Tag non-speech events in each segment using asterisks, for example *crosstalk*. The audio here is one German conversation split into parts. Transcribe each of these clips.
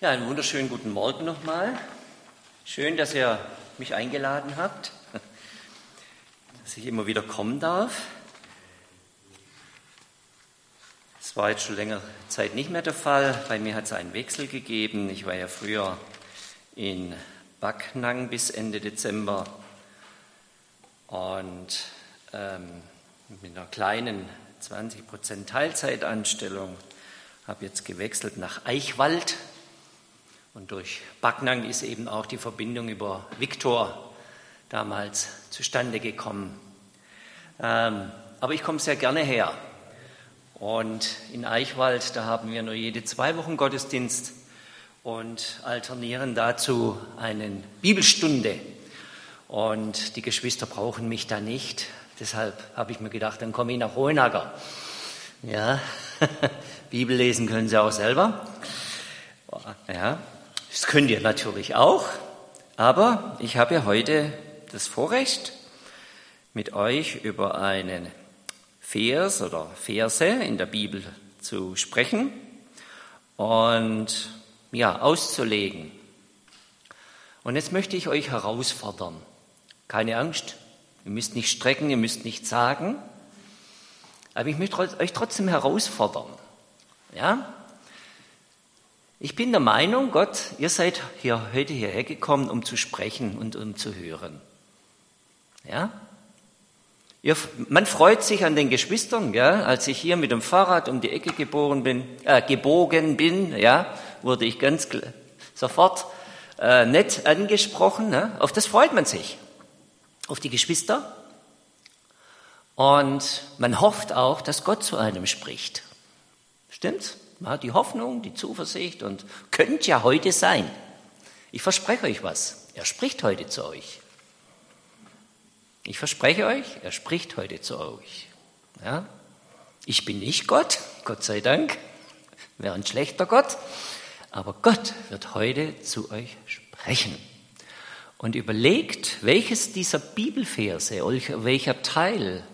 Ja, einen wunderschönen guten Morgen nochmal. Schön, dass ihr mich eingeladen habt, *laughs* dass ich immer wieder kommen darf. Es war jetzt schon längere Zeit nicht mehr der Fall. Bei mir hat es einen Wechsel gegeben. Ich war ja früher in Backnang bis Ende Dezember und ähm, mit einer kleinen 20% Teilzeitanstellung habe jetzt gewechselt nach Eichwald und durch Backnang ist eben auch die Verbindung über Viktor damals zustande gekommen. Ähm, aber ich komme sehr gerne her. Und in Eichwald, da haben wir nur jede zwei Wochen Gottesdienst und alternieren dazu eine Bibelstunde. Und die Geschwister brauchen mich da nicht. Deshalb habe ich mir gedacht, dann komme ich nach Hohenacker. Ja, *laughs* Bibel lesen können Sie auch selber. Ja, das könnt ihr natürlich auch, aber ich habe heute das Vorrecht, mit euch über einen Vers oder Verse in der Bibel zu sprechen und ja, auszulegen. Und jetzt möchte ich euch herausfordern. Keine Angst, ihr müsst nicht strecken, ihr müsst nicht sagen, aber ich möchte euch trotzdem herausfordern. Ja? Ich bin der Meinung, Gott, ihr seid hier heute hierher gekommen, um zu sprechen und um zu hören. Ja? Ihr, man freut sich an den Geschwistern, ja? Als ich hier mit dem Fahrrad um die Ecke geboren bin, äh, gebogen bin, ja, wurde ich ganz sofort äh, nett angesprochen. Ne? Auf das freut man sich, auf die Geschwister. Und man hofft auch, dass Gott zu einem spricht. Stimmt's? Man hat die Hoffnung, die Zuversicht und könnte ja heute sein. Ich verspreche euch was. Er spricht heute zu euch. Ich verspreche euch, er spricht heute zu euch. Ja? Ich bin nicht Gott, Gott sei Dank, wäre ein schlechter Gott, aber Gott wird heute zu euch sprechen. Und überlegt, welches dieser Bibelverse, welcher Teil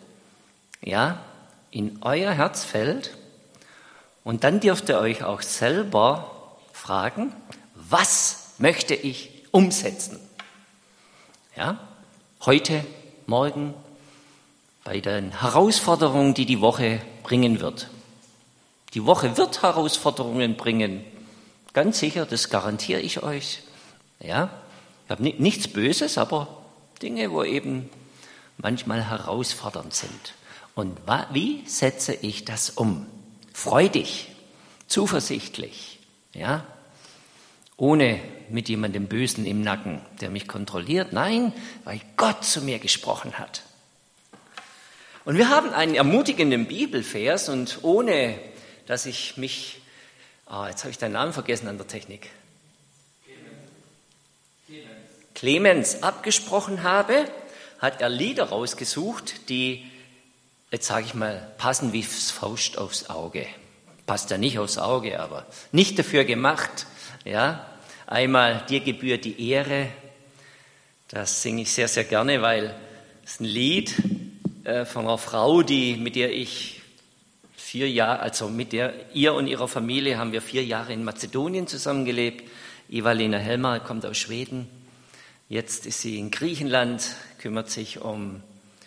ja, in euer Herz fällt und dann dürft ihr euch auch selber fragen, was möchte ich umsetzen? Ja? Heute, morgen, bei den Herausforderungen, die die Woche bringen wird. Die Woche wird Herausforderungen bringen. Ganz sicher, das garantiere ich euch. Ja? Ich habe nichts Böses, aber Dinge, wo eben manchmal herausfordernd sind. Und wie setze ich das um? Freudig, zuversichtlich, ja, ohne mit jemandem Bösen im Nacken, der mich kontrolliert. Nein, weil Gott zu mir gesprochen hat. Und wir haben einen ermutigenden Bibelvers und ohne, dass ich mich, ah, jetzt habe ich deinen Namen vergessen an der Technik, Clemens, Clemens abgesprochen habe, hat er Lieder rausgesucht, die jetzt sage ich mal, passen wie Faust aufs Auge. Passt ja nicht aufs Auge, aber nicht dafür gemacht. Ja, einmal dir gebührt die Ehre. Das singe ich sehr, sehr gerne, weil es ein Lied äh, von einer Frau, die mit der ich vier Jahre, also mit der ihr und ihrer Familie haben wir vier Jahre in Mazedonien zusammengelebt. Evalina Helmer kommt aus Schweden. Jetzt ist sie in Griechenland, kümmert sich um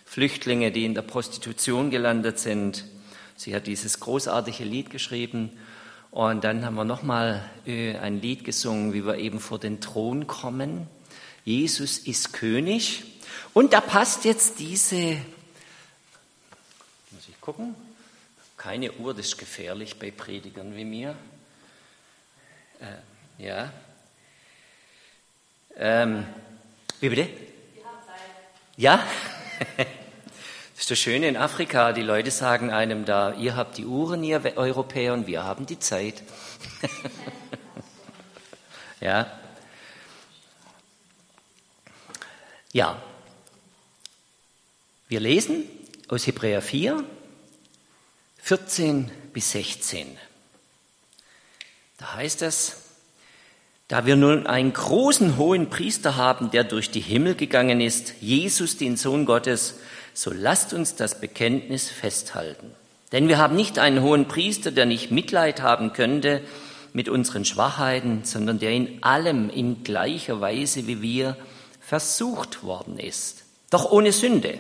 Flüchtlinge, die in der Prostitution gelandet sind. Sie hat dieses großartige Lied geschrieben. Und dann haben wir nochmal äh, ein Lied gesungen, wie wir eben vor den Thron kommen. Jesus ist König. Und da passt jetzt diese, muss ich gucken, keine Uhr, das ist gefährlich bei Predigern wie mir. Äh, ja. Ähm, wie bitte? Ja? *laughs* Das ist das Schöne in Afrika, die Leute sagen einem da, ihr habt die Uhren, ihr Europäer, und wir haben die Zeit. *laughs* ja. Ja. Wir lesen aus Hebräer 4, 14 bis 16. Da heißt es, da wir nun einen großen hohen Priester haben, der durch die Himmel gegangen ist, Jesus, den Sohn Gottes, so lasst uns das Bekenntnis festhalten. Denn wir haben nicht einen hohen Priester, der nicht Mitleid haben könnte mit unseren Schwachheiten, sondern der in allem in gleicher Weise wie wir versucht worden ist, doch ohne Sünde.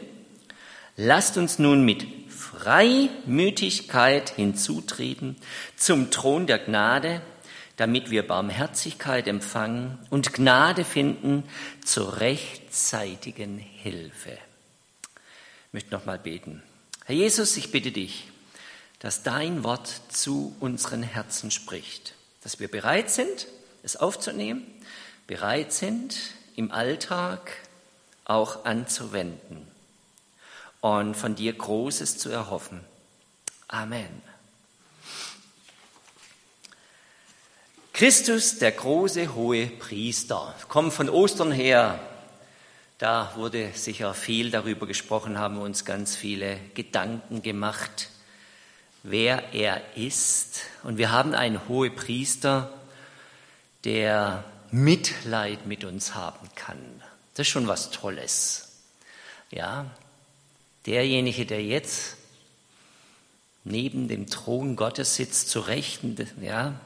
Lasst uns nun mit Freimütigkeit hinzutreten zum Thron der Gnade, damit wir Barmherzigkeit empfangen und Gnade finden zur rechtzeitigen Hilfe. Ich möchte noch mal beten. Herr Jesus, ich bitte dich, dass dein Wort zu unseren Herzen spricht, dass wir bereit sind, es aufzunehmen, bereit sind, im Alltag auch anzuwenden und von dir Großes zu erhoffen. Amen. Christus, der große hohe Priester, kommt von Ostern her. Da wurde sicher viel darüber gesprochen, haben uns ganz viele Gedanken gemacht, wer er ist. Und wir haben einen hohen Priester, der Mitleid mit uns haben kann. Das ist schon was Tolles. Ja, derjenige, der jetzt neben dem Thron Gottes sitzt, zu Rechten, ja,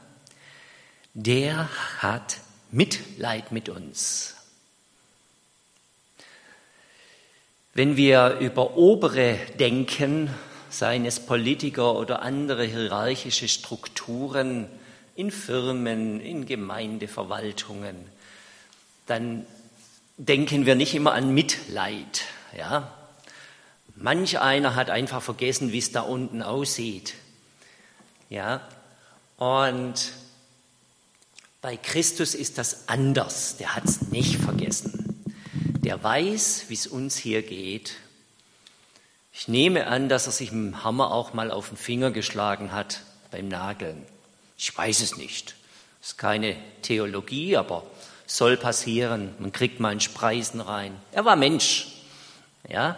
der hat Mitleid mit uns. Wenn wir über obere denken, seien es Politiker oder andere hierarchische Strukturen in Firmen, in Gemeindeverwaltungen, dann denken wir nicht immer an Mitleid. Ja? Manch einer hat einfach vergessen, wie es da unten aussieht. Ja? Und bei Christus ist das anders. Der hat es nicht vergessen. Der weiß, wie es uns hier geht. Ich nehme an, dass er sich mit dem Hammer auch mal auf den Finger geschlagen hat beim Nageln. Ich weiß es nicht. Ist keine Theologie, aber soll passieren. Man kriegt mal einen Spreisen rein. Er war Mensch. Ja?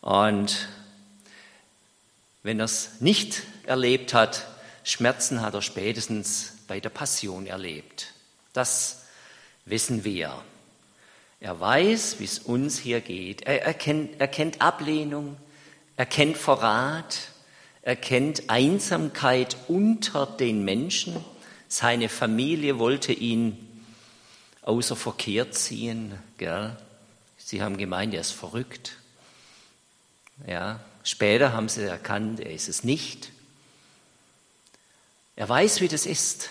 Und wenn er es nicht erlebt hat, Schmerzen hat er spätestens bei der Passion erlebt. Das wissen wir. Er weiß, wie es uns hier geht. Er erkennt, er kennt Ablehnung, er kennt Verrat, er kennt Einsamkeit unter den Menschen. Seine Familie wollte ihn außer Verkehr ziehen. Gell? Sie haben gemeint, er ist verrückt. Ja, später haben sie erkannt, er ist es nicht. Er weiß, wie das ist.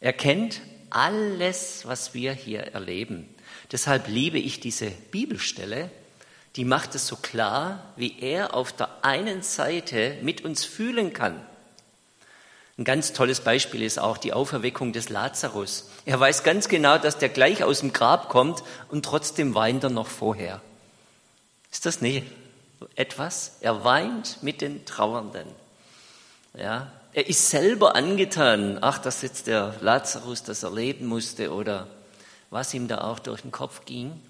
Er kennt alles, was wir hier erleben. Deshalb liebe ich diese Bibelstelle, die macht es so klar, wie er auf der einen Seite mit uns fühlen kann. Ein ganz tolles Beispiel ist auch die Auferweckung des Lazarus. Er weiß ganz genau, dass der gleich aus dem Grab kommt und trotzdem weint er noch vorher. Ist das nicht etwas? Er weint mit den Trauernden. Ja, er ist selber angetan, ach, dass jetzt der Lazarus das erleben musste oder was ihm da auch durch den Kopf ging,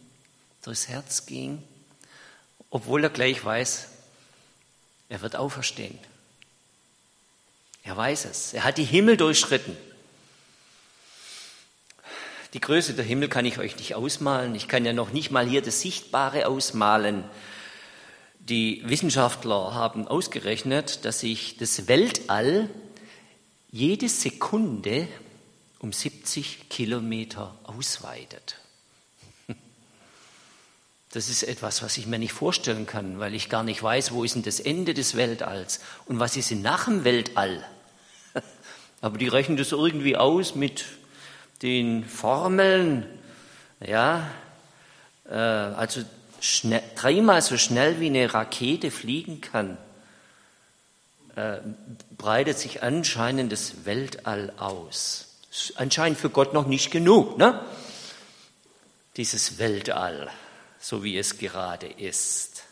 durchs Herz ging, obwohl er gleich weiß, er wird auferstehen. Er weiß es. Er hat die Himmel durchschritten. Die Größe der Himmel kann ich euch nicht ausmalen. Ich kann ja noch nicht mal hier das Sichtbare ausmalen. Die Wissenschaftler haben ausgerechnet, dass sich das Weltall jede Sekunde um 70 Kilometer ausweitet. *laughs* Das ist etwas, was ich mir nicht vorstellen kann, weil ich gar nicht weiß, wo ist denn das Ende des Weltalls und was ist denn nach dem Weltall. *laughs* Aber die rechnen das irgendwie aus mit den Formeln, ja, äh, also schnell, dreimal so schnell wie eine Rakete fliegen kann, äh, breitet sich anscheinend das Weltall aus. Anscheinend für Gott noch nicht genug, ne? Dieses Weltall, so wie es gerade ist.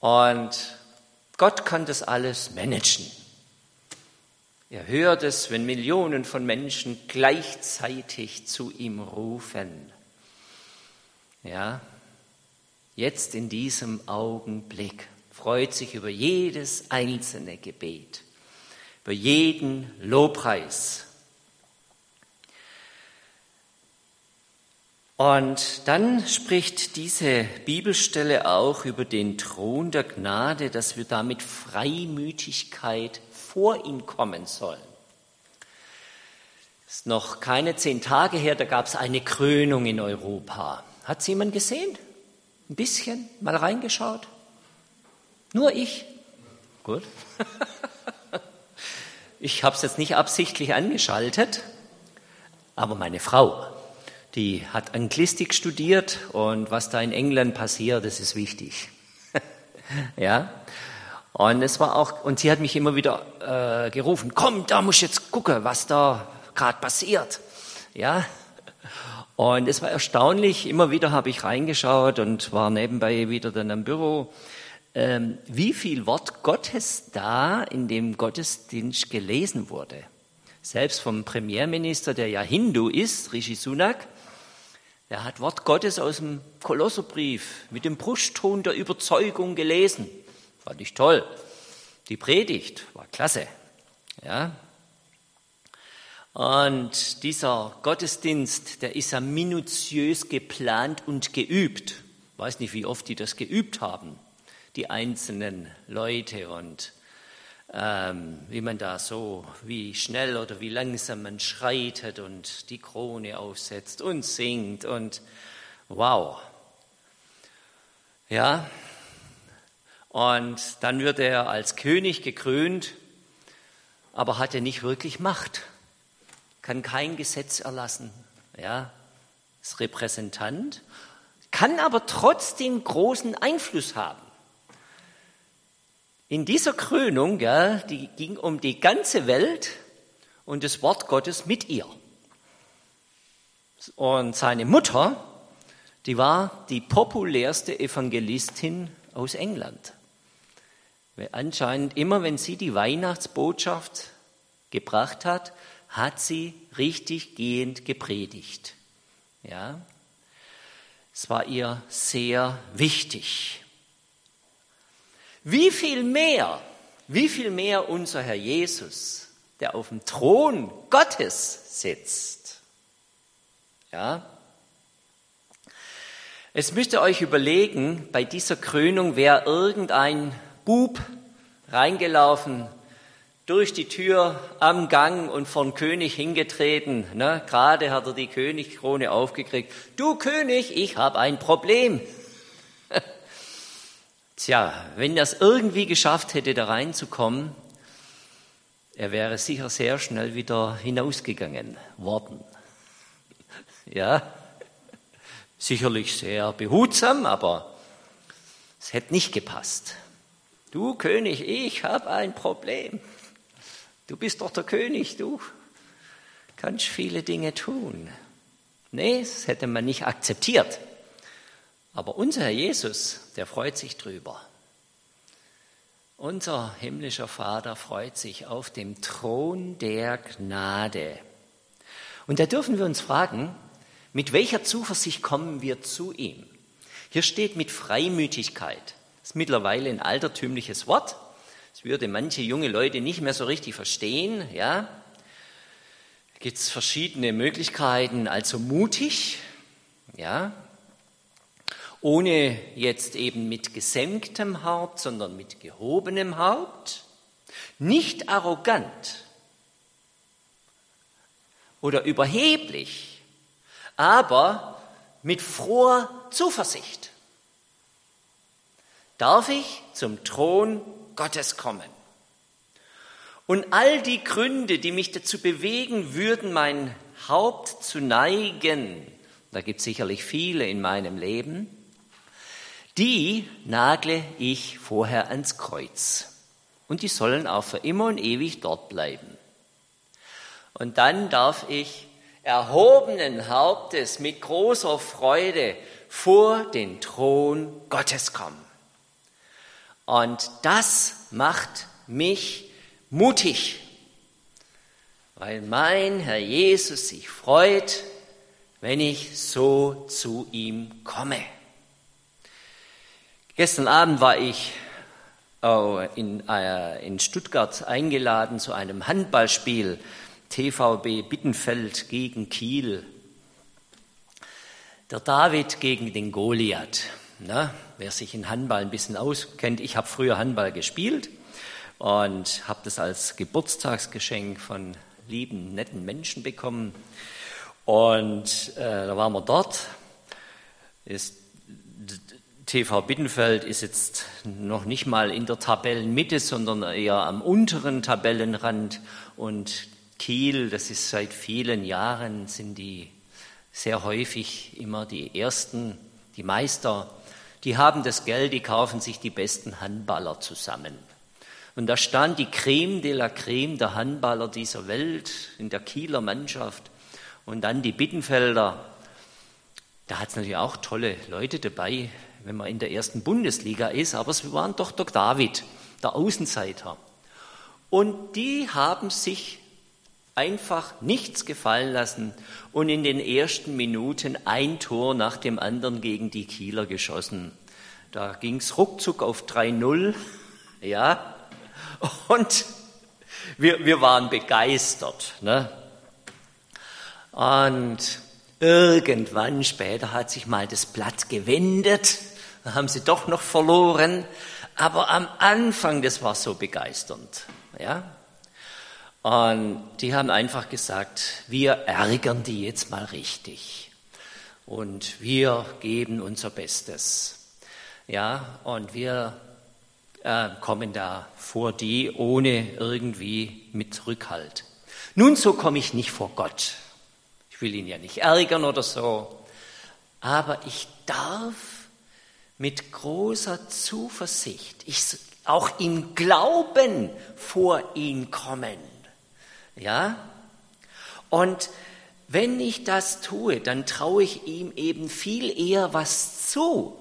Und Gott kann das alles managen. Er hört es, wenn Millionen von Menschen gleichzeitig zu ihm rufen. Ja, jetzt in diesem Augenblick freut sich über jedes einzelne Gebet, über jeden Lobpreis. Und dann spricht diese Bibelstelle auch über den Thron der Gnade, dass wir damit Freimütigkeit vor ihn kommen sollen. Es ist noch keine zehn Tage her, da gab es eine Krönung in Europa. Hat es jemand gesehen? Ein bisschen? Mal reingeschaut? Nur ich? Gut. *laughs* Ich habe es jetzt nicht absichtlich angeschaltet, aber meine Frau, die hat Anglistik studiert und was da in England passiert, das ist wichtig. *laughs* ja. Und es war auch, und sie hat mich immer wieder äh, gerufen, komm, da muss ich jetzt gucken, was da gerade passiert. Ja. Und es war erstaunlich, immer wieder habe ich reingeschaut und war nebenbei wieder dann am Büro ähm, wie viel Wort Gottes da in dem Gottesdienst gelesen wurde. Selbst vom Premierminister, der ja Hindu ist, Rishi Sunak, der hat Wort Gottes aus dem Kolosserbrief mit dem Brustton der Überzeugung gelesen. Fand ich toll. Die Predigt war klasse. Ja. Und dieser Gottesdienst, der ist ja minutiös geplant und geübt. Ich weiß nicht, wie oft die das geübt haben die einzelnen Leute und ähm, wie man da so, wie schnell oder wie langsam man schreitet und die Krone aufsetzt und singt und wow. Ja, und dann wird er als König gekrönt, aber hat er nicht wirklich Macht, kann kein Gesetz erlassen, ja, ist Repräsentant, kann aber trotzdem großen Einfluss haben. In dieser Krönung, ja, die ging um die ganze Welt und das Wort Gottes mit ihr. Und seine Mutter, die war die populärste Evangelistin aus England. Anscheinend immer, wenn sie die Weihnachtsbotschaft gebracht hat, hat sie richtig gehend gepredigt. Ja, es war ihr sehr wichtig. Wie viel mehr, wie viel mehr unser Herr Jesus, der auf dem Thron Gottes sitzt. Ja? Es müsst ihr euch überlegen, bei dieser Krönung wäre irgendein Bub reingelaufen, durch die Tür am Gang und von König hingetreten. Ne? Gerade hat er die Königkrone aufgekriegt. Du König, ich habe ein Problem. *laughs* Tja, wenn er es irgendwie geschafft hätte, da reinzukommen, er wäre sicher sehr schnell wieder hinausgegangen worden. *laughs* Ja, sicherlich sehr behutsam, aber es hätte nicht gepasst. Du König, ich habe ein Problem. Du bist doch der König, du kannst viele Dinge tun. Nee, das hätte man nicht akzeptiert. Aber unser Herr Jesus, der freut sich drüber. Unser himmlischer Vater freut sich auf dem Thron der Gnade. Und da dürfen wir uns fragen, mit welcher Zuversicht kommen wir zu ihm? Hier steht mit Freimütigkeit. Das ist mittlerweile ein altertümliches Wort. Das würde manche junge Leute nicht mehr so richtig verstehen. Ja, gibt es verschiedene Möglichkeiten. Also mutig, ja, ohne jetzt eben mit gesenktem Haupt, sondern mit gehobenem Haupt, nicht arrogant oder überheblich, aber mit froher Zuversicht. Darf ich zum Thron Gottes kommen? Und all die Gründe, die mich dazu bewegen würden, mein Haupt zu neigen, da gibt es sicherlich viele in meinem Leben, die nagle ich vorher ans Kreuz. Und die sollen auch für immer und ewig dort bleiben. Und dann darf ich erhobenen Hauptes mit großer Freude vor den Thron Gottes kommen. Und das macht mich mutig, weil mein Herr Jesus sich freut, wenn ich so zu ihm komme. Gestern Abend war ich in, äh, in Stuttgart eingeladen zu einem Handballspiel TVB Bittenfeld gegen Kiel. Der David gegen den Goliath. Na, wer sich in Handball ein bisschen auskennt, ich habe früher Handball gespielt und habe das als Geburtstagsgeschenk von lieben, netten Menschen bekommen. Und äh, da waren wir dort. Ist, TV Bittenfeld ist jetzt noch nicht mal in der Tabellenmitte, sondern eher am unteren Tabellenrand. Und Kiel, das ist seit vielen Jahren, sind die sehr häufig immer die Ersten, die Meister. Die haben das Geld, die kaufen sich die besten Handballer zusammen. Und da stand die Creme de la Creme der Handballer dieser Welt in der Kieler Mannschaft. Und dann die Bittenfelder. Da hat es natürlich auch tolle Leute dabei, wenn man in der ersten Bundesliga ist, aber es waren doch der David, der Außenseiter. Und die haben sich einfach nichts gefallen lassen und in den ersten Minuten ein Tor nach dem anderen gegen die Kieler geschossen. Da ging es ruckzuck auf 3-0, *laughs* ja, und wir, wir waren begeistert. Ne? Und irgendwann später hat sich mal das Blatt gewendet dann haben sie doch noch verloren. Aber am Anfang, das war so begeisternd. Ja? Und die haben einfach gesagt, wir ärgern die jetzt mal richtig. Und wir geben unser Bestes. Ja, und wir äh, kommen da vor die ohne irgendwie mit Rückhalt. Nun, so komme ich nicht vor Gott. Ich will ihn ja nicht ärgern oder so. Aber ich darf mit großer Zuversicht, ich, auch im Glauben vor ihn kommen. Ja? Und wenn ich das tue, dann traue ich ihm eben viel eher was zu,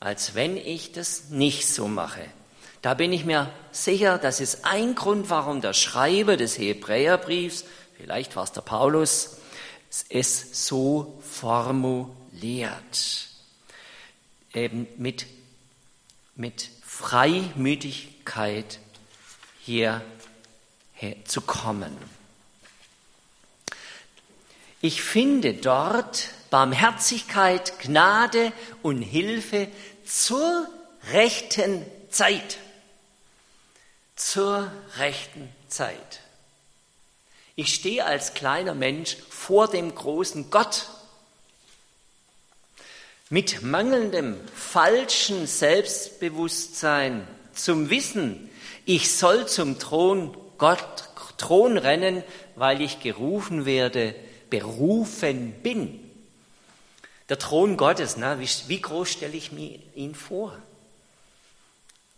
als wenn ich das nicht so mache. Da bin ich mir sicher, das ist ein Grund, warum der Schreiber des Hebräerbriefs, vielleicht war es der Paulus, es so formuliert eben mit, mit Freimütigkeit hierher zu kommen. Ich finde dort Barmherzigkeit, Gnade und Hilfe zur rechten Zeit. Zur rechten Zeit. Ich stehe als kleiner Mensch vor dem großen Gott mit mangelndem, falschen Selbstbewusstsein zum Wissen, ich soll zum Thron Gott, Thron rennen, weil ich gerufen werde, berufen bin. Der Thron Gottes, na, wie, wie groß stelle ich mir ihn vor?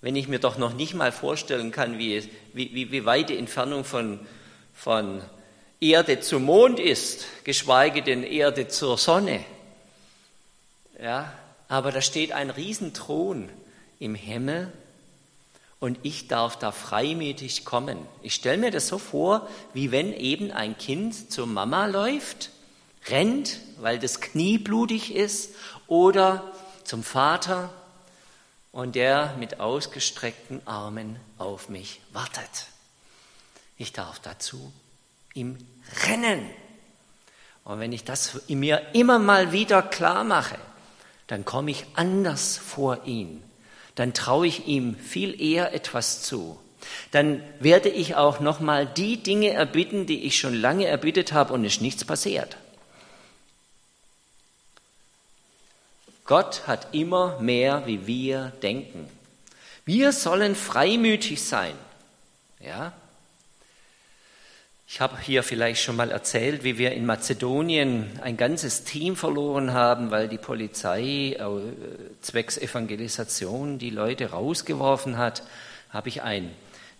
Wenn ich mir doch noch nicht mal vorstellen kann, wie, wie, wie weit die Entfernung von, von Erde zum Mond ist, geschweige denn Erde zur Sonne. Ja, aber da steht ein Riesenthron im Himmel und ich darf da freimütig kommen. Ich stelle mir das so vor, wie wenn eben ein Kind zur Mama läuft, rennt, weil das Knie blutig ist, oder zum Vater und der mit ausgestreckten Armen auf mich wartet. Ich darf dazu ihm rennen. Und wenn ich das mir immer mal wieder klar mache, dann komme ich anders vor ihn. Dann traue ich ihm viel eher etwas zu. Dann werde ich auch noch mal die Dinge erbitten, die ich schon lange erbittet habe und es ist nichts passiert. Gott hat immer mehr, wie wir denken. Wir sollen freimütig sein. Ja? Ich habe hier vielleicht schon mal erzählt, wie wir in Mazedonien ein ganzes Team verloren haben, weil die Polizei äh, zwecks Evangelisation die Leute rausgeworfen hat. Habe ich ein.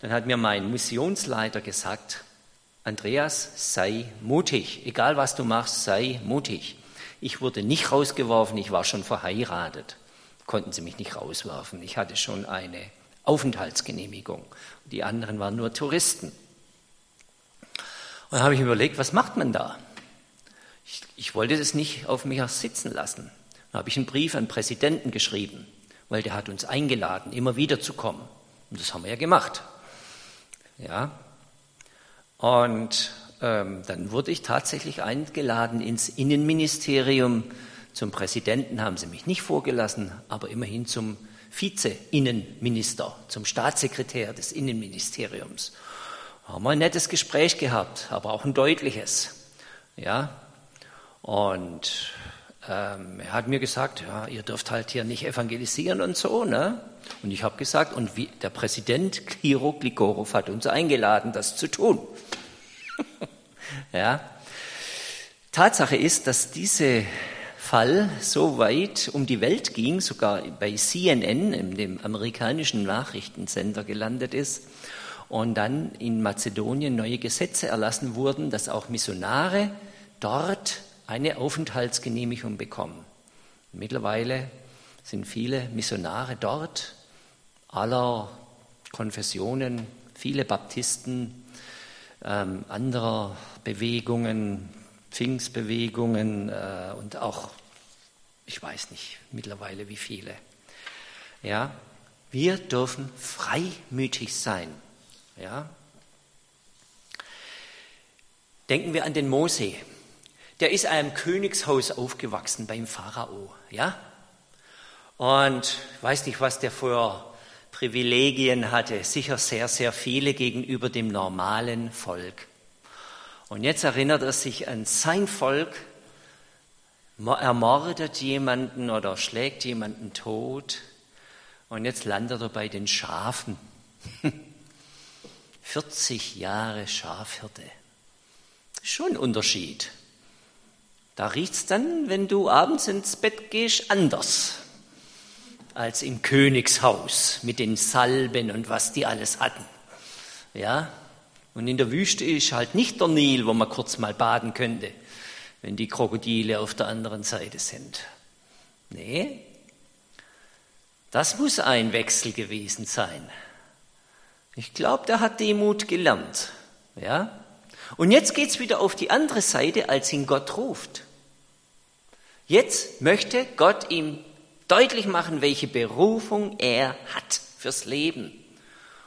Dann hat mir mein Missionsleiter gesagt, Andreas, sei mutig. Egal was du machst, sei mutig. Ich wurde nicht rausgeworfen, ich war schon verheiratet. Konnten sie mich nicht rauswerfen. Ich hatte schon eine Aufenthaltsgenehmigung. Die anderen waren nur Touristen. Dann habe ich überlegt, was macht man da? Ich, ich wollte das nicht auf mich sitzen lassen. Dann habe ich einen Brief an den Präsidenten geschrieben, weil der hat uns eingeladen, immer wieder zu kommen. Und das haben wir ja gemacht. Ja. Und ähm, dann wurde ich tatsächlich eingeladen ins Innenministerium. Zum Präsidenten haben sie mich nicht vorgelassen, aber immerhin zum Vize-Innenminister, zum Staatssekretär des Innenministeriums. Haben wir ein nettes Gespräch gehabt, aber auch ein deutliches. Ja, und ähm, er hat mir gesagt, ja, ihr dürft halt hier nicht evangelisieren und so, ne? Und ich habe gesagt, und wie, der Präsident Kiro Gligorov hat uns eingeladen, das zu tun. *laughs* ja. Tatsache ist, dass dieser Fall so weit um die Welt ging, sogar bei CNN, dem amerikanischen Nachrichtensender, gelandet ist und dann in Mazedonien neue Gesetze erlassen wurden, dass auch Missionare dort eine Aufenthaltsgenehmigung bekommen. Mittlerweile sind viele Missionare dort, aller Konfessionen, viele Baptisten, ähm, anderer Bewegungen, Pfingstbewegungen äh, und auch, ich weiß nicht mittlerweile wie viele. Ja, wir dürfen freimütig sein. Ja. Denken wir an den Mose. Der ist einem Königshaus aufgewachsen beim Pharao. Ja. Und ich weiß nicht, was der für Privilegien hatte. Sicher sehr, sehr viele gegenüber dem normalen Volk. Und jetzt erinnert er sich an sein Volk, ermordet jemanden oder schlägt jemanden tot und jetzt landet er bei den Schafen. *laughs* 40 Jahre Schafhirte. Schon ein Unterschied. Da riecht es dann, wenn du abends ins Bett gehst, anders als im Königshaus mit den Salben und was die alles hatten. Ja, und in der Wüste ist halt nicht der Nil, wo man kurz mal baden könnte, wenn die Krokodile auf der anderen Seite sind. Nee, das muss ein Wechsel gewesen sein. Ich glaube, der hat Demut gelernt. Ja? Und jetzt geht es wieder auf die andere Seite, als ihn Gott ruft. Jetzt möchte Gott ihm deutlich machen, welche Berufung er hat fürs Leben.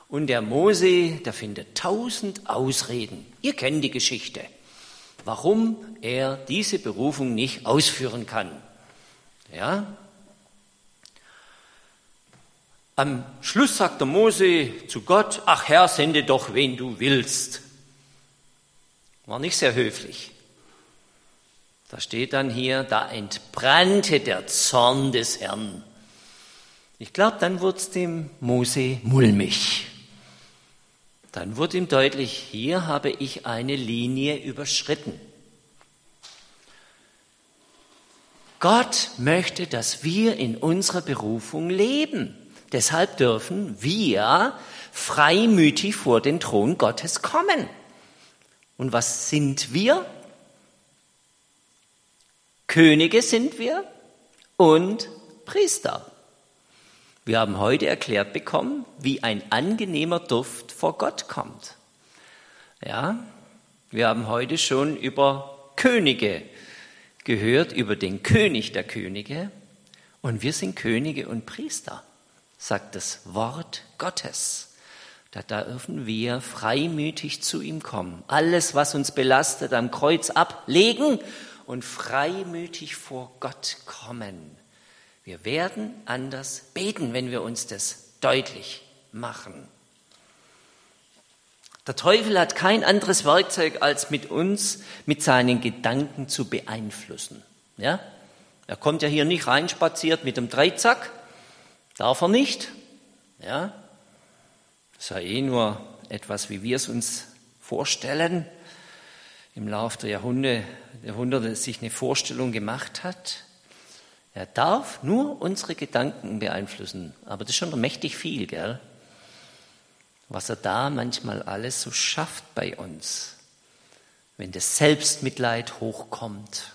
Und der Mose, der findet tausend Ausreden. Ihr kennt die Geschichte, warum er diese Berufung nicht ausführen kann. Ja? Am Schluss sagt der Mose zu Gott, ach Herr, sende doch, wen du willst. War nicht sehr höflich. Da steht dann hier, da entbrannte der Zorn des Herrn. Ich glaube, dann wurde es dem Mose mulmig dann wird ihm deutlich, hier habe ich eine Linie überschritten. Gott möchte, dass wir in unserer Berufung leben. Deshalb dürfen wir freimütig vor den Thron Gottes kommen. Und was sind wir? Könige sind wir und Priester. Wir haben heute erklärt bekommen, wie ein angenehmer Duft vor Gott kommt. Ja, wir haben heute schon über Könige gehört, über den König der Könige. Und wir sind Könige und Priester, sagt das Wort Gottes. Da dürfen wir freimütig zu ihm kommen. Alles, was uns belastet, am Kreuz ablegen und freimütig vor Gott kommen. Wir werden anders beten, wenn wir uns das deutlich machen. Der Teufel hat kein anderes Werkzeug, als mit uns, mit seinen Gedanken zu beeinflussen. Ja? Er kommt ja hier nicht reinspaziert mit dem Dreizack, darf er nicht. Ja? Das ist ja eh nur etwas, wie wir es uns vorstellen, im Laufe der Jahrhunderte, Jahrhunderte sich eine Vorstellung gemacht hat. Er darf nur unsere Gedanken beeinflussen, aber das ist schon mächtig viel, gell? Was er da manchmal alles so schafft bei uns, wenn das Selbstmitleid hochkommt,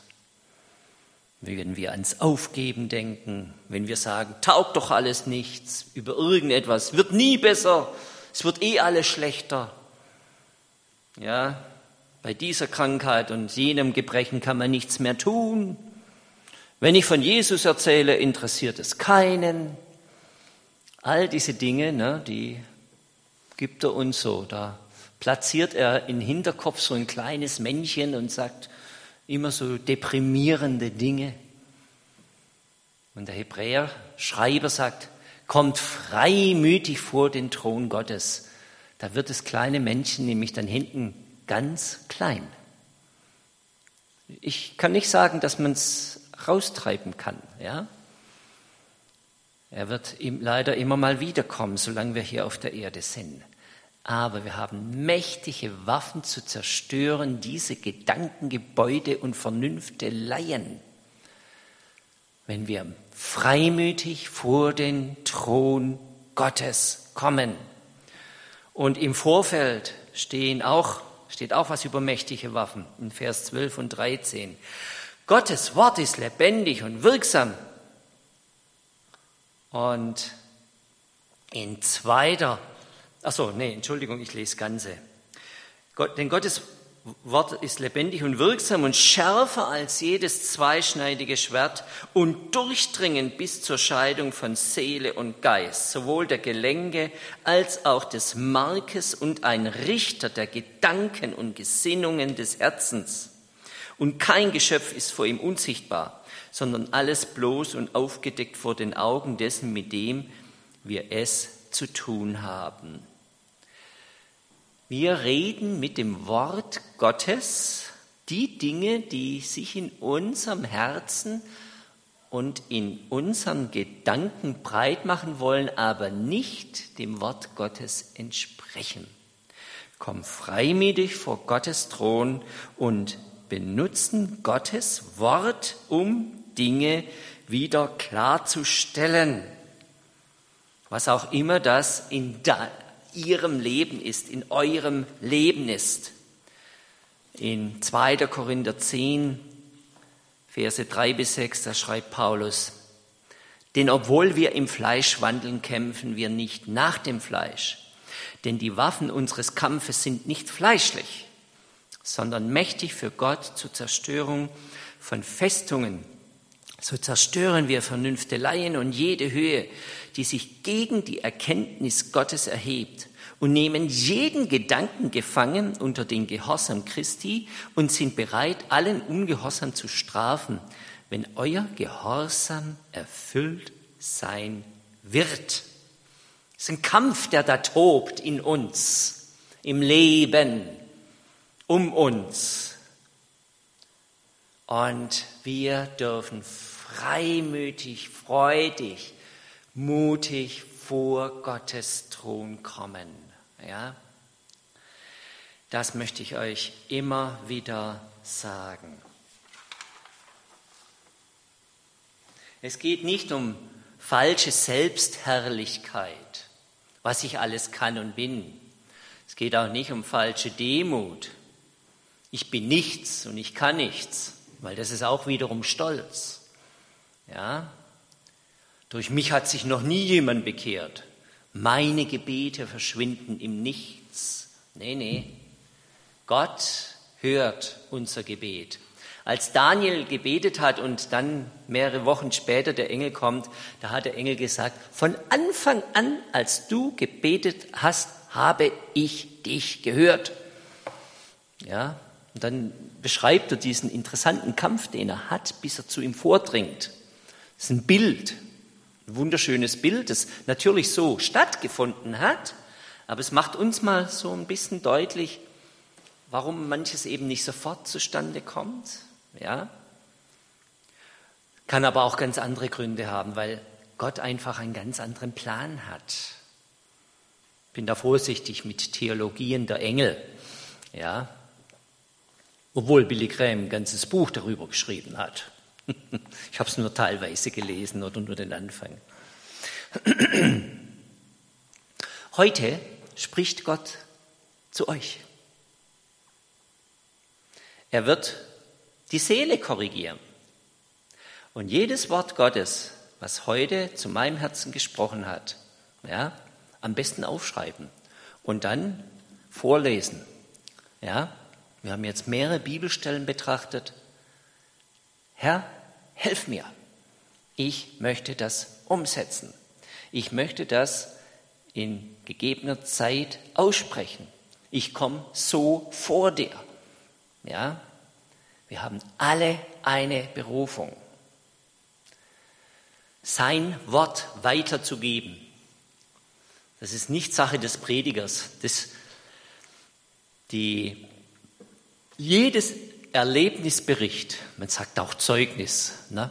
wenn wir ans Aufgeben denken, wenn wir sagen, taugt doch alles nichts über irgendetwas, wird nie besser, es wird eh alles schlechter. Ja, bei dieser Krankheit und jenem Gebrechen kann man nichts mehr tun. Wenn ich von Jesus erzähle, interessiert es keinen. All diese Dinge, ne, die gibt er uns so. Da platziert er im Hinterkopf so ein kleines Männchen und sagt immer so deprimierende Dinge. Und der Hebräer-Schreiber sagt, kommt freimütig vor den Thron Gottes. Da wird das kleine Männchen nämlich dann hinten ganz klein. Ich kann nicht sagen, dass man es raustreiben kann. Ja? Er wird leider immer mal wiederkommen, solange wir hier auf der Erde sind. Aber wir haben mächtige Waffen zu zerstören, diese Gedankengebäude und Vernünfteleien. Wenn wir freimütig vor den Thron Gottes kommen. Und im Vorfeld stehen auch, steht auch was über mächtige Waffen in Vers 12 und 13. Gottes Wort ist lebendig und wirksam. Und in zweiter Ach so, nee, Entschuldigung, ich lese Ganze. Gott, denn Gottes Wort ist lebendig und wirksam und schärfer als jedes zweischneidige Schwert und durchdringend bis zur Scheidung von Seele und Geist, sowohl der Gelenke als auch des Markes und ein Richter der Gedanken und Gesinnungen des Herzens. Und kein Geschöpf ist vor ihm unsichtbar, sondern alles bloß und aufgedeckt vor den Augen dessen, mit dem wir es zu tun haben. Wir reden mit dem Wort Gottes die Dinge, die sich in unserem Herzen und in unseren Gedanken breit machen wollen, aber nicht dem Wort Gottes entsprechen. Komm freimütig vor Gottes Thron und benutzen Gottes Wort, um Dinge wieder klarzustellen. Was auch immer das in ihrem Leben ist, in eurem Leben ist. In 2. Korinther 10, Verse 3 bis 6, da schreibt Paulus, denn obwohl wir im Fleisch wandeln, kämpfen wir nicht nach dem Fleisch. Denn die Waffen unseres Kampfes sind nicht fleischlich, sondern mächtig für Gott zur Zerstörung von Festungen. So zerstören wir Vernünfteleien und jede Höhe, die sich gegen die Erkenntnis Gottes erhebt und nehmen jeden Gedanken gefangen unter den Gehorsam Christi und sind bereit, allen Ungehorsam zu strafen, wenn euer Gehorsam erfüllt sein wird. Es ist ein Kampf, der da tobt in uns, im Leben, um uns. Und wir dürfen freimütig, freudig, mutig vor Gottes Thron kommen. Ja? Das möchte ich euch immer wieder sagen. Es geht nicht um falsche Selbstherrlichkeit, was ich alles kann und bin. Es geht auch nicht um falsche Demut. Ich bin nichts und ich kann nichts, weil das ist auch wiederum Stolz. Ja? Durch mich hat sich noch nie jemand bekehrt. Meine Gebete verschwinden im Nichts. Nee, nee. Gott hört unser Gebet. Als Daniel gebetet hat und dann mehrere Wochen später der Engel kommt, da hat der Engel gesagt, von Anfang an, als du gebetet hast, habe ich dich gehört. Ja, und dann beschreibt er diesen interessanten Kampf, den er hat, bis er zu ihm vordringt. Das ist ein Bild, ein wunderschönes Bild, das natürlich so stattgefunden hat, aber es macht uns mal so ein bisschen deutlich, warum manches eben nicht sofort zustande kommt. Ja? Kann aber auch ganz andere Gründe haben, weil Gott einfach einen ganz anderen Plan hat. Ich bin da vorsichtig mit Theologien der Engel. Ja? Obwohl Billy Graham ein ganzes Buch darüber geschrieben hat. *laughs* Ich habe es nur teilweise gelesen oder nur den Anfang. *clears throat* Heute spricht Gott zu euch. Er wird die Seele korrigieren. Und jedes Wort Gottes, was heute zu meinem Herzen gesprochen hat, ja, am besten aufschreiben und dann vorlesen. Ja, wir haben jetzt mehrere Bibelstellen betrachtet. Herr, Helf mir. Ich möchte das umsetzen. Ich möchte das in gegebener Zeit aussprechen. Ich komme so vor dir. Ja? Wir haben alle eine Berufung. sein Wort weiterzugeben. Das ist nicht Sache des Predigers. Das, die, jedes Erlebnisbericht, man sagt auch Zeugnis, ne,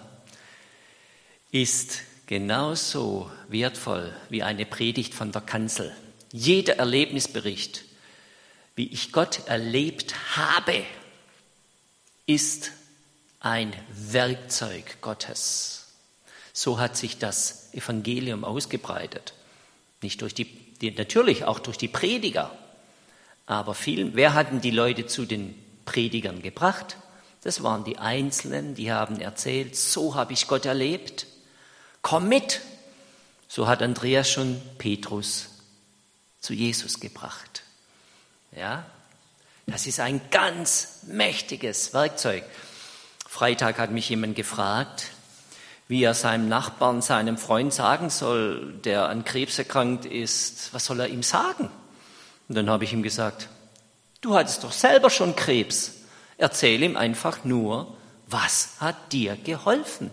ist genauso wertvoll wie eine Predigt von der Kanzel. Jeder Erlebnisbericht, wie ich Gott erlebt habe, ist ein Werkzeug Gottes. So hat sich das Evangelium ausgebreitet. Nicht durch die, die natürlich auch durch die Prediger. Aber viel, wer hatten die Leute zu den Predigern gebracht? Das waren die Einzelnen, die haben erzählt, so habe ich Gott erlebt. Komm mit. So hat Andreas schon Petrus zu Jesus gebracht. Ja? Das ist ein ganz mächtiges Werkzeug. Freitag hat mich jemand gefragt, wie er seinem Nachbarn, seinem Freund sagen soll, der an Krebs erkrankt ist, was soll er ihm sagen? Und dann habe ich ihm gesagt, du hattest doch selber schon Krebs. Erzähl ihm einfach nur, was hat dir geholfen?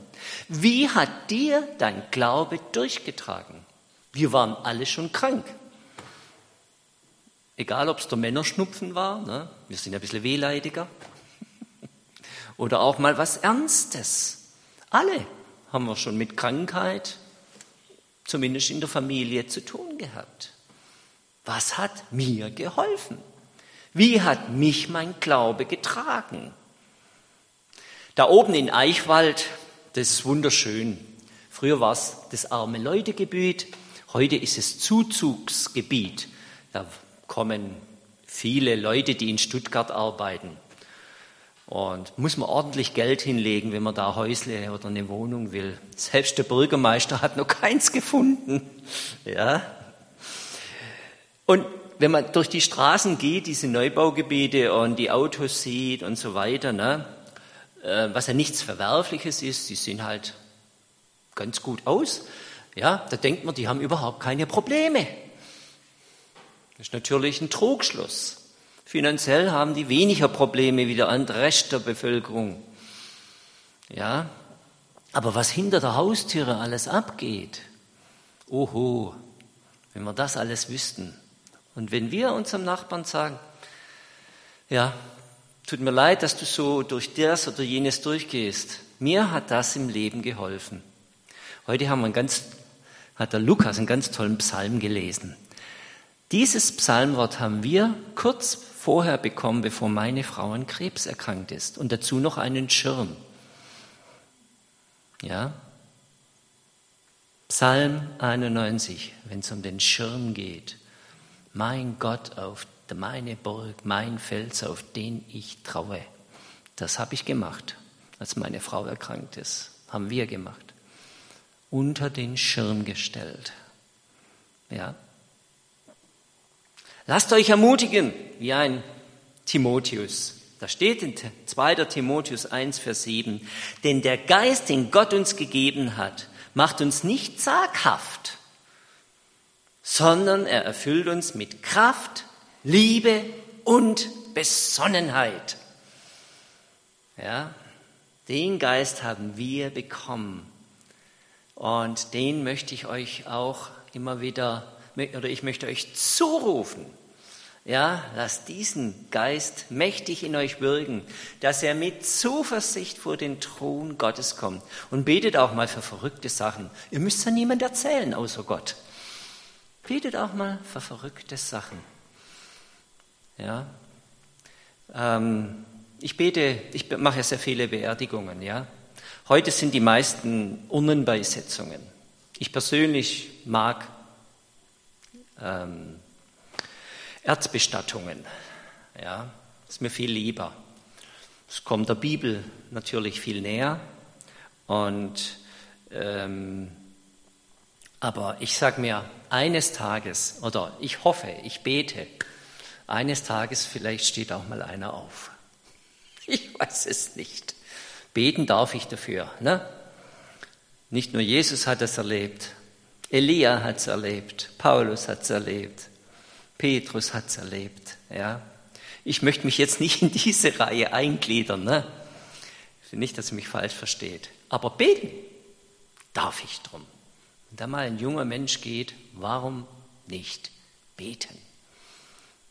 Wie hat dir dein Glaube durchgetragen? Wir waren alle schon krank. Egal, ob es der Männerschnupfen war, ne? wir sind ein bisschen wehleidiger, *laughs* oder auch mal was Ernstes. Alle haben wir schon mit Krankheit, zumindest in der Familie, zu tun gehabt. Was hat mir geholfen? Wie hat mich mein Glaube getragen? Da oben in Eichwald, das ist wunderschön. Früher war es das arme Leutegebiet, heute ist es Zuzugsgebiet. Da kommen viele Leute, die in Stuttgart arbeiten. Und muss man ordentlich Geld hinlegen, wenn man da Häusle oder eine Wohnung will. Selbst der Bürgermeister hat noch *laughs* keins gefunden. Ja. Und wenn man durch die Straßen geht, diese Neubaugebiete und die Autos sieht und so weiter, ne, äh, was ja nichts Verwerfliches ist, die sehen halt ganz gut aus. Ja, da denkt man, die haben überhaupt keine Probleme. Das ist natürlich ein Trugschluss. Finanziell haben die weniger Probleme wie der Rest der Bevölkerung. Ja, aber was hinter der Haustüre alles abgeht, oho, wenn wir das alles wüssten. Und wenn wir unserem Nachbarn sagen, ja, tut mir leid, dass du so durch das oder jenes durchgehst. Mir hat das im Leben geholfen. Heute haben wir ganz, hat der Lukas einen ganz tollen Psalm gelesen. Dieses Psalmwort haben wir kurz vorher bekommen, bevor meine Frau an Krebs erkrankt ist. Und dazu noch einen Schirm. Ja? Psalm 91, wenn es um den Schirm geht. Mein Gott, auf meine Burg, mein Fels, auf den ich traue. Das habe ich gemacht, als meine Frau erkrankt ist. Haben wir gemacht. Unter den Schirm gestellt. Ja, Lasst euch ermutigen, wie ein Timotheus. Da steht in 2. Timotheus 1, Vers 7, denn der Geist, den Gott uns gegeben hat, macht uns nicht zaghaft, sondern er erfüllt uns mit Kraft, Liebe und Besonnenheit. Ja, den Geist haben wir bekommen. Und den möchte ich euch auch immer wieder oder ich möchte euch zurufen, ja, lasst diesen Geist mächtig in euch wirken, dass er mit Zuversicht vor den Thron Gottes kommt. Und betet auch mal für verrückte Sachen. Ihr müsst ja niemand erzählen, außer Gott. Betet auch mal für verrückte Sachen. Ja. Ähm, ich bete, ich mache ja sehr viele Beerdigungen, ja. Heute sind die meisten Urnenbeisetzungen. Ich persönlich mag ähm, Erzbestattungen. Ja, ist mir viel lieber. Es kommt der Bibel natürlich viel näher. Und, ähm, aber ich sage mir, eines Tages, oder ich hoffe, ich bete, eines Tages vielleicht steht auch mal einer auf. *laughs* Ich weiß es nicht. Beten darf ich dafür. Ne? Nicht nur Jesus hat es erlebt, Elia hat es erlebt, Paulus hat es erlebt, Petrus hat es erlebt. Ja. Ich möchte mich jetzt nicht in diese Reihe eingliedern. Ne? Nicht, dass ihr mich falsch versteht. Aber beten darf ich drum. Wenn da mal ein junger Mensch geht, warum nicht beten?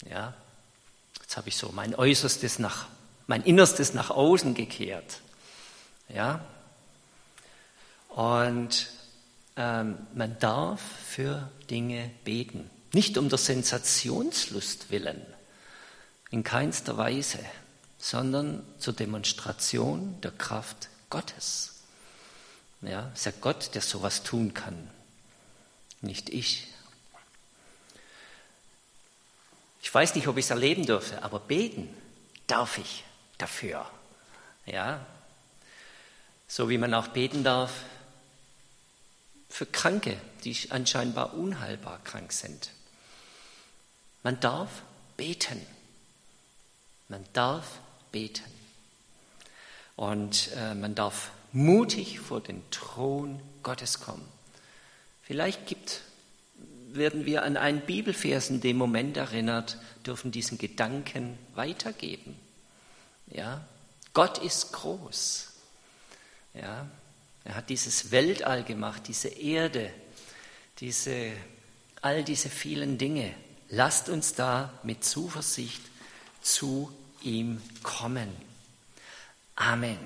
Ja, jetzt habe ich so mein Äußerstes nach, mein Innerstes nach außen gekehrt. Ja, und ähm, man darf für Dinge beten. Nicht um der Sensationslust willen, in keinster Weise, sondern zur Demonstration der Kraft Gottes. Ja, ist ja Gott, der sowas tun kann, nicht ich. Ich weiß nicht, ob ich es erleben dürfe, aber beten darf ich dafür. Ja, so wie man auch beten darf für Kranke, die anscheinend unheilbar krank sind. Man darf beten. Man darf beten. Und äh, man darf mutig vor den Thron Gottes kommen. Vielleicht gibt, werden wir an einen Bibelvers in dem Moment erinnert, dürfen diesen Gedanken weitergeben. Ja, Gott ist groß. Ja, er hat dieses Weltall gemacht, diese Erde, diese, all diese vielen Dinge. Lasst uns da mit Zuversicht zu ihm kommen. Amen.